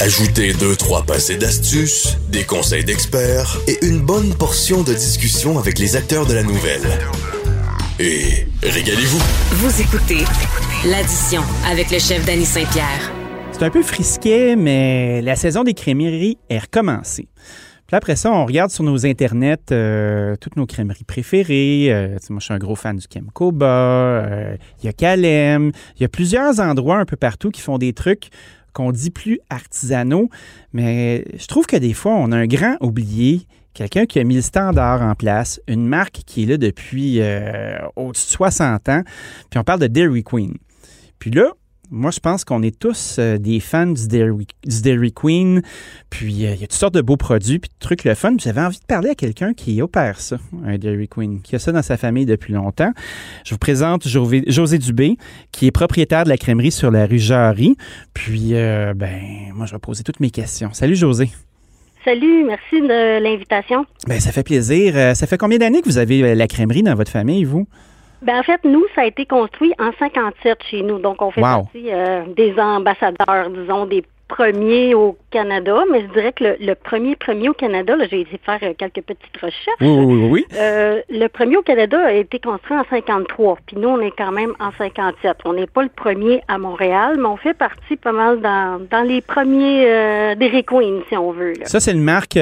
Ajoutez deux, trois passés d'astuces, des conseils d'experts et une bonne portion de discussion avec les acteurs de la nouvelle. Et régalez-vous. Vous écoutez l'addition avec le chef Danny Saint-Pierre. C'est un peu frisquet, mais la saison des crémeries est recommencée. Puis après ça, on regarde sur nos internets euh, toutes nos crèmeries préférées. Euh, moi, je suis un gros fan du Kemkoba. Euh, Il y a Calem. Il y a plusieurs endroits un peu partout qui font des trucs qu'on dit plus artisanaux. Mais je trouve que des fois, on a un grand oublié. Quelqu'un qui a mis le standard en place, une marque qui est là depuis au-dessus de 60 ans. Puis on parle de Dairy Queen. Puis là, moi, je pense qu'on est tous euh, des fans du Dairy, du Dairy Queen. Puis, euh, il y a toutes sortes de beaux produits, puis de trucs le fun. J'avais envie de parler à quelqu'un qui opère ça, un Dairy Queen, qui a ça dans sa famille depuis longtemps. Je vous présente José Dubé, qui est propriétaire de la crèmerie sur la rue Jarry. Puis, euh, ben, moi, je vais poser toutes mes questions. Salut, José. Salut, merci de l'invitation. Ben, ça fait plaisir. Ça fait combien d'années que vous avez la crèmerie dans votre famille, vous? Ben, en fait, nous, ça a été construit en 57 chez nous. Donc, on fait partie euh, des ambassadeurs, disons, des premiers au Canada, mais je dirais que le, premier premier au Canada, j'ai été faire euh, quelques petites recherches. Oui, oui, oui. Euh, le premier au Canada a été construit en 53, puis nous, on est quand même en 57. On n'est pas le premier à Montréal, mais on fait partie pas mal dans, dans les premiers euh, Dairy Queen, si on veut. Ça, c'est une marque qui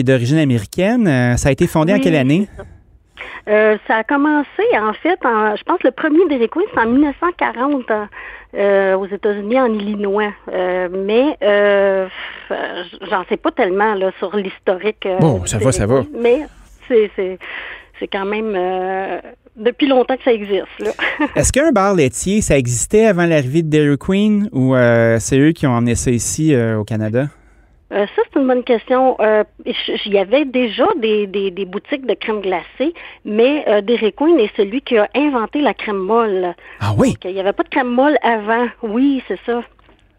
est d'origine américaine. Ça a été fondé en quelle année? Euh, ça a commencé, en fait, en, je pense le premier Dairy Queen, c'est en 1940 euh, aux États-Unis, en Illinois. Euh, mais euh, j'en sais pas tellement là, sur l'historique. bon, ça va, ça va. Mais c'est, c'est, c'est quand même depuis longtemps que ça existe. Est-ce qu'un bar laitier, ça existait avant l'arrivée de Dairy Queen ou c'est eux qui ont emmené ça ici au Canada? Euh, ça, c'est une bonne question. Euh, il y avait déjà des, des, des, boutiques de crème glacée, mais euh, Dairy Queen est celui qui a inventé la crème molle. Ah oui? il n'y avait pas de crème molle avant. Oui, c'est ça.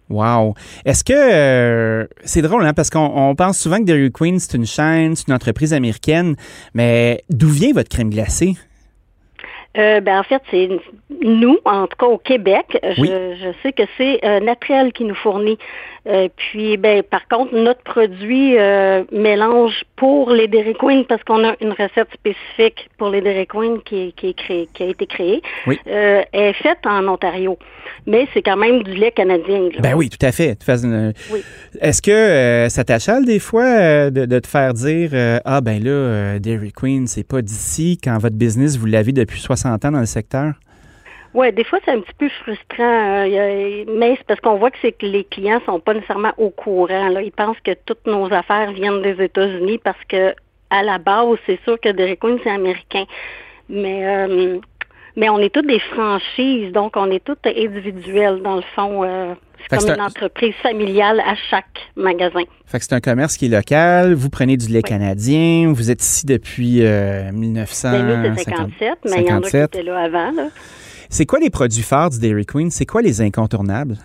Wow. Est-ce que euh, c'est drôle, hein, parce qu'on pense souvent que Dairy Queen, c'est une chaîne, c'est une entreprise américaine, mais d'où vient votre crème glacée? Euh, ben en fait, c'est nous, en tout cas au Québec, je, je sais que c'est euh, Natrel qui nous fournit euh, puis, ben, par contre, notre produit euh, mélange pour les Dairy Queen parce qu'on a une recette spécifique pour les Dairy Queen qui, qui, est créée, qui a été créée. Est faite en Ontario, mais c'est quand même du lait canadien. Ben oui, tout à fait. Est-ce que ça t'achale des fois de, de, te faire dire ah ben là Dairy Queen c'est pas d'ici quand votre business vous l'avez depuis 60 Oui, des fois, c'est un petit peu frustrant, euh, mais c'est parce qu'on voit que c'est que les clients sont pas nécessairement au courant. Là. Ils pensent que toutes nos affaires viennent des États-Unis parce que à la base, c'est sûr que Dairy Queen, c'est américain. Mais euh, mais on est toutes des franchises, donc on est toutes individuelles dans le fond. Euh, c'est comme une entreprise familiale à chaque magasin. Fait que c'est un commerce qui est local. Vous prenez du lait canadien. Vous êtes ici depuis 1957. Ben, mais il y en a qui étaient là avant. Là. C'est quoi les produits phares du Dairy Queen? C'est quoi les incontournables?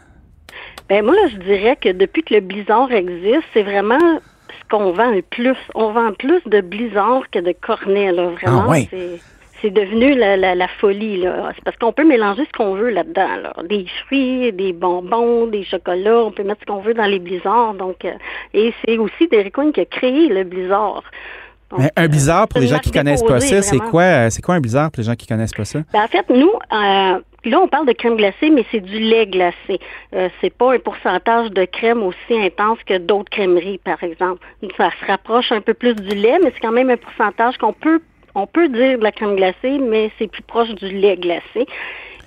Ben moi, là, je dirais que depuis que le Blizzard existe, c'est vraiment ce qu'on vend le plus. On vend plus de Blizzard que de Cornet, là. Vraiment, ah, ouais. c'est devenu la, la, folie. Là. C'est parce qu'on peut mélanger ce qu'on veut là-dedans. Là. Des fruits, des bonbons, des chocolats, on peut mettre ce qu'on veut dans les blizzards. Donc, euh, et c'est aussi Dairy Queen qui a créé le blizzard un blizzard, pour les gens qui connaissent pas ça, c'est quoi, euh, c'est quoi un blizzard pour les gens qui connaissent pas ça? Ben, en fait, nous, euh, là, on parle de crème glacée, mais c'est du lait glacé. Euh, c'est pas un pourcentage de crème aussi intense que d'autres crèmeries, par exemple. Ça se rapproche un peu plus du lait, mais c'est quand même un pourcentage qu'on peut, on peut dire de la crème glacée, mais c'est plus proche du lait glacé.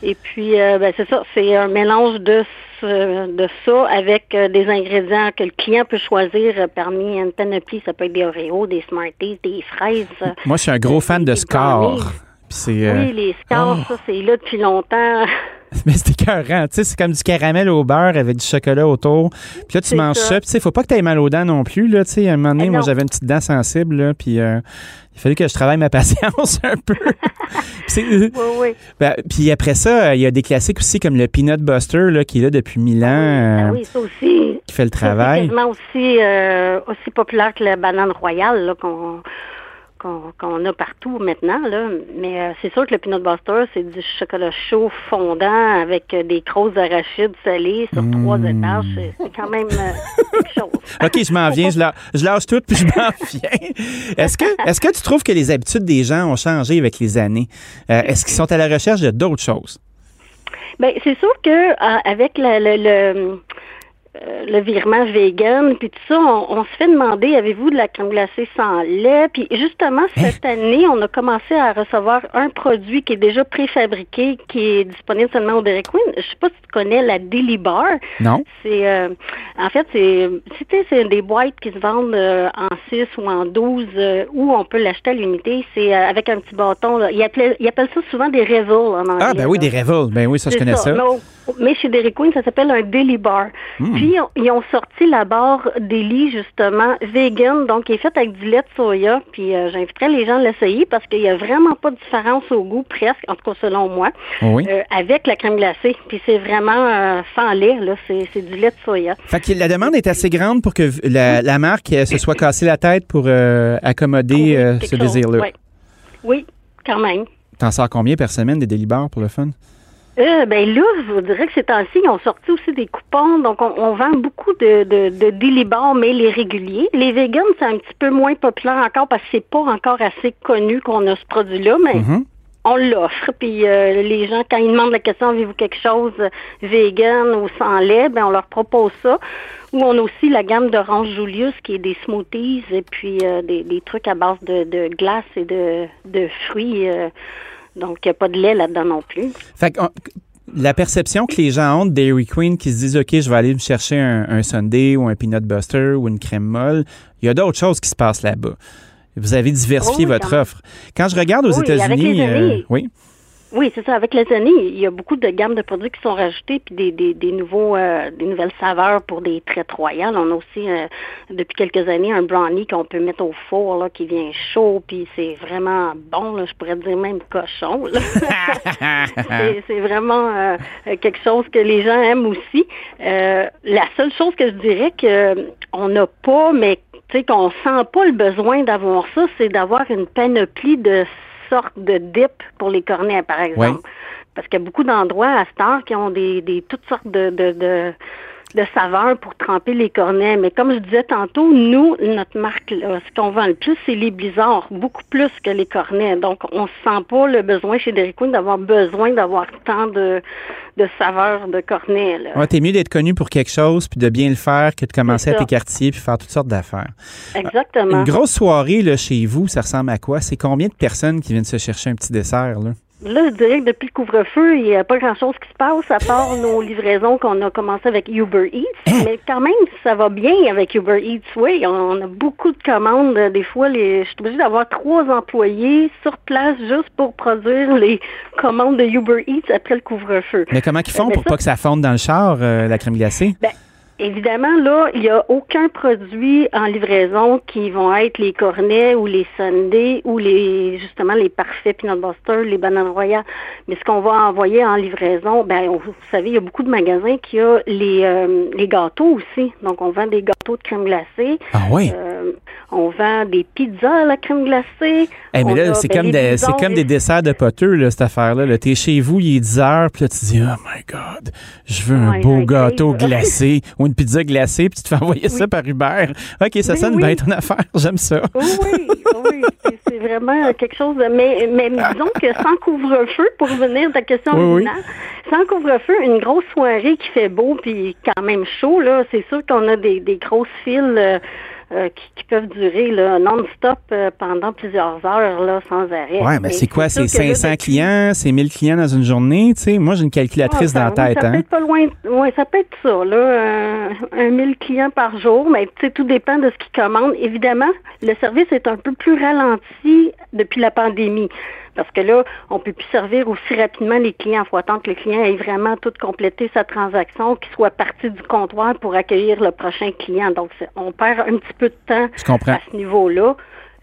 Et puis, euh, ben, c'est ça, c'est un mélange de, de ça avec euh, des ingrédients que le client peut choisir euh, parmi une panoplie. Ça peut être des Oreos, des Smarties, des fraises. Moi, je suis un gros fan de Scar. oui, les Scars, oh. ça, c'est là depuis longtemps. Mais c'est écœurant, tu sais, c'est comme du caramel au beurre avec du chocolat autour. Puis là, tu manges ça, puis tu sais, faut pas que tu aies mal aux dents non plus, là, tu sais, à un moment donné, eh moi, j'avais une petite dent sensible, là, puis euh, il fallait que je travaille ma patience un peu. oui, oui. Ben, puis après ça, il y a des classiques aussi comme le Peanut Buster, là, qui est là depuis mille ans. Ah oui, ça aussi. Qui fait le travail. C'est aussi, euh, aussi populaire que la banane royale, là, qu'on qu'on a partout maintenant. Là. Mais euh, c'est sûr que le peanut butter, c'est du chocolat chaud fondant avec euh, des crosses d'arachides salées sur trois Mmh. étages. C'est quand même euh, quelque chose. OK, je m'en viens, je, la- je lâche tout, puis je m'en viens. Est-ce que, est-ce que tu trouves que les habitudes des gens ont changé avec les années? Est-ce qu'ils sont à la recherche de d'autres choses? Ben, c'est sûr que avec le, le, le, euh, le virement vegan, puis tout ça, on, on se fait demander, avez-vous de la crème glacée sans lait? Puis justement, cette année, on a commencé à recevoir un produit qui est déjà préfabriqué, qui est disponible seulement au Dairy Queen. Je sais pas si tu connais la Daily Bar. Non? C'est euh, en fait c'est c'est des boîtes qui se vendent euh, en 6 ou en 12 euh, ou on peut l'acheter à l'unité, c'est avec un petit bâton là. Ils appellent ils appellent ça souvent des Revel en anglais. Ah, ben oui, là. des Revel. Ben oui, ça, je connais ça. Mais chez Dairy Queen, ça s'appelle un Daily Bar. Hmm. Puis, on- ils ont sorti la barre Daily, justement, vegan, donc qui est faite avec du lait de soya. Puis, euh, j'inviterais les gens à l'essayer parce qu'il n'y a vraiment pas de différence au goût, presque, en tout cas selon moi, Oui. euh, avec la crème glacée. Puis, c'est vraiment euh, sans lait, là. C'est c'est du lait de soya. Fait que la demande est assez grande pour que la, la marque euh, se soit cassée la tête pour euh, accommoder Oui, ce désir-là. Oui, quand même. T'en sors combien par semaine des délibères pour le fun? Euh, ben là, je vous dirais que ces temps-ci, ils ont sorti aussi des coupons. Donc, on, on vend beaucoup de, de, de Bar, mais les réguliers. Les vegans, c'est un petit peu moins populaire encore parce que c'est pas encore assez connu qu'on a ce produit-là, mais Mhm. on l'offre. Puis euh, les gens, quand ils demandent la question, avez-vous quelque chose euh, vegan ou sans lait, ben on leur propose ça. Ou on a aussi la gamme d'Orange Julius qui est des smoothies et puis euh, des, des trucs à base de, de glace et de, de fruits. Donc, il n'y a pas de lait là-dedans non plus. Fait que, la perception que les gens ont de Dairy Queen qui se disent OK, je vais aller me chercher un, un Sunday ou un Peanut Buster ou une crème molle, il y a d'autres choses qui se passent là-bas. Vous avez diversifié Oh oui, votre offre. Quand je regarde aux Oui, États-Unis, euh, oui, Oui, c'est ça. Avec les années, il y a beaucoup de gammes de produits qui sont rajoutés, puis des, des, des nouveaux, euh, des nouvelles saveurs pour des traites royales. On a aussi, euh, depuis quelques années, un brownie qu'on peut mettre au four, là, qui vient chaud, puis c'est vraiment bon. Là, je pourrais dire même cochon. c'est, vraiment euh, quelque chose que les gens aiment aussi. Euh, la seule chose que je dirais que on n'a pas, mais tu sais qu'on sent pas le besoin d'avoir ça, c'est d'avoir une panoplie de sortes de dip pour les cornets, par exemple. Parce qu'il y a beaucoup d'endroits à heure qui ont des, des toutes sortes de, de, de, de saveurs pour tremper les cornets. Mais comme je disais tantôt, nous, notre marque, là, ce qu'on vend le plus, c'est les blizzards, beaucoup plus que les cornets. Donc, on ne sent pas le besoin chez Dairy Queen d'avoir besoin d'avoir tant de, de saveurs de cornets. Là. Ouais, t'es mieux d'être connu pour quelque chose puis de bien le faire que de commencer à ça. t'écartiller puis faire toutes sortes d'affaires. Exactement. Une grosse soirée là, chez vous, ça ressemble à quoi? C'est combien de personnes qui viennent se chercher un petit dessert? Là? Là, je dirais que depuis le couvre-feu, il n'y a pas grand-chose qui se passe à part nos livraisons qu'on a commencé avec Uber Eats. Mais quand même, ça va bien avec Uber Eats. Oui, on a beaucoup de commandes. Des fois, les, je suis obligée d'avoir trois employés sur place juste pour produire les commandes de Uber Eats après le couvre-feu. Mais comment ils font Mais pour ça- pas que ça fonde dans le char, euh, la crème glacée? Ben, évidemment, là, il n'y a aucun produit en livraison qui vont être les cornets ou les sundaes ou les justement les parfaits peanut butter, les bananes royales. Mais ce qu'on va envoyer en livraison, ben vous savez, il y a beaucoup de magasins qui ont les euh, les gâteaux aussi. Donc on vend des gâteaux de crème glacée. Ah oui? Euh, on vend des pizzas à la crème glacée. Eh, mais là, c'est ben, comme, des, c'est comme des desserts de poteux, là, cette affaire-là. Là. T'es chez vous, il est 10 heures, puis là, tu dis, oh my God, je veux un Ouais, beau gâteau glacé ou une pizza glacée, puis tu te fais envoyer ça par Uber. OK, ça Oui, sonne oui. bien ton affaire, j'aime ça. Oui, oui, oui, c'est- c'est vraiment quelque chose de... Mais, mais disons que sans couvre-feu, pour revenir à ta question originale, sans couvre-feu, une grosse soirée qui fait beau puis quand même chaud, là, c'est sûr qu'on a des, des grosses files euh, euh, qui, qui peuvent durer là, non-stop euh, pendant plusieurs heures là, sans arrêt. Ouais, mais c'est quoi? C'est sûr que là, 500 depuis- clients, c'est 1000 clients dans une journée, tu sais? Moi, j'ai une calculatrice Ah, dans la oui, tête, ça peut hein? être pas loin. Oui, ça peut être ça, là. Un, un 1000 clients par jour, mais tu sais, tout dépend de ce qu'ils commandent. Évidemment, le service est un peu plus ralenti depuis la pandémie. Parce que là, on peut plus servir aussi rapidement les clients. Il faut attendre que le client ait vraiment tout complété sa transaction, qu'il soit parti du comptoir pour accueillir le prochain client. Donc, on perd un petit peu de temps à ce niveau-là.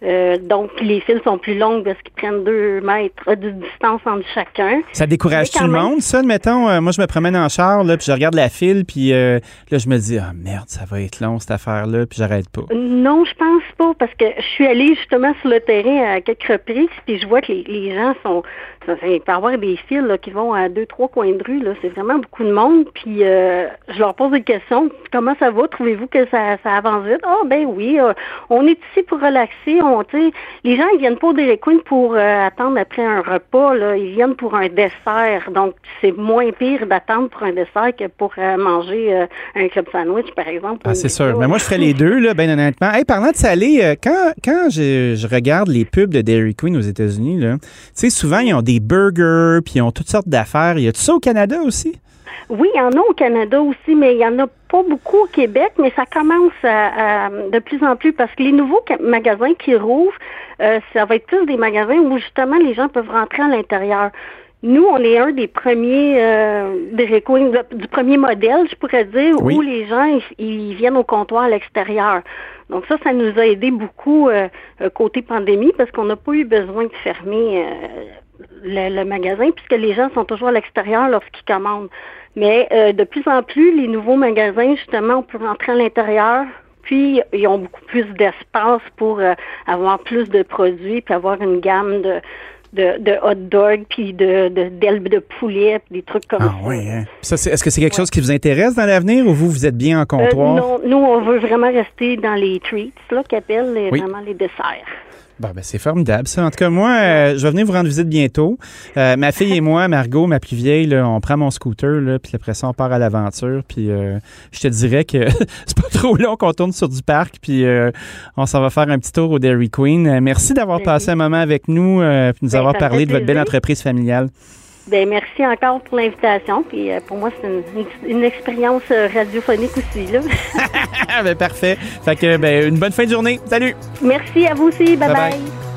Euh, donc, les fils sont plus longues parce qu'ils prennent deux mètres de distance entre chacun. Ça décourage tout le monde, ça, admettons? Euh, moi, je me promène en char, là, puis je regarde la file, puis euh, là, je me dis, ah merde, ça va être long, cette affaire-là, puis j'arrête pas. Non, je pense pas, parce que je suis allée justement sur le terrain à quelques reprises, puis je vois que les, gens sont... Il peut y avoir des fils là, qui vont à deux, trois coins de rue, là. C'est vraiment beaucoup de monde, puis je leur pose des questions. Comment ça va? Trouvez-vous que ça, ça avance vite? Ah, ben oui, on est ici pour relaxer, les gens ils viennent pas au Dairy Queen pour euh, attendre après un repas, là. ils viennent pour un dessert. Donc, c'est moins pire d'attendre pour un dessert que pour euh, manger euh, un club sandwich, par exemple. Ah, c'est sûr. Mais moi, je ferais les deux, là, bien honnêtement. Hey, parlant de salé, quand, quand je, regarde les pubs de Dairy Queen aux États-Unis, tu sais, souvent, ils ont des burgers, puis ils ont toutes sortes d'affaires. Y a tout ça au Canada aussi? Oui, il y en a au Canada aussi, mais il y en a pas beaucoup au Québec, mais ça commence à, de plus en plus parce que les nouveaux magasins qui rouvrent, euh, ça va être plus des magasins où justement les gens peuvent rentrer à l'intérieur. Nous, on est un des premiers euh, des du premier modèle, je pourrais dire, où les gens ils, viennent au comptoir à l'extérieur. Donc ça, ça nous a aidé beaucoup euh, côté pandémie parce qu'on n'a pas eu besoin de fermer le, le, magasin puisque les gens sont toujours à l'extérieur lorsqu'ils commandent. Mais euh, de plus en plus, les nouveaux magasins, justement, on peut rentrer à l'intérieur, puis ils ont beaucoup plus d'espace pour euh, avoir plus de produits, puis avoir une gamme de, de, hot dog, puis de, d'ailes de, poulet, puis des trucs comme ah, ça. Oui, hein? est-ce que c'est quelque chose qui vous intéresse dans l'avenir ou vous, vous êtes bien en comptoir? Euh, non, nous, on veut vraiment rester dans les treats, là, qu'appellent vraiment les desserts. Bon, ben, c'est formidable, ça. En tout cas, moi, euh, je vais venir vous rendre visite bientôt. Euh, ma fille et moi, Margot, ma plus vieille, là, on prend mon scooter, là, puis après ça, on part à l'aventure. Puis euh, je te dirais que c'est pas trop long qu'on tourne sur du parc, puis on s'en va faire un petit tour au Dairy Queen. merci d'avoir passé un moment avec nous, puis nous ben, avoir parlé de votre belle entreprise familiale. Ben merci encore pour l'invitation. Puis pour moi, c'est une, expérience radiophonique aussi. Là. ben, parfait. Fait que ben, une bonne fin de journée. Salut. Merci à vous aussi. bye. bye.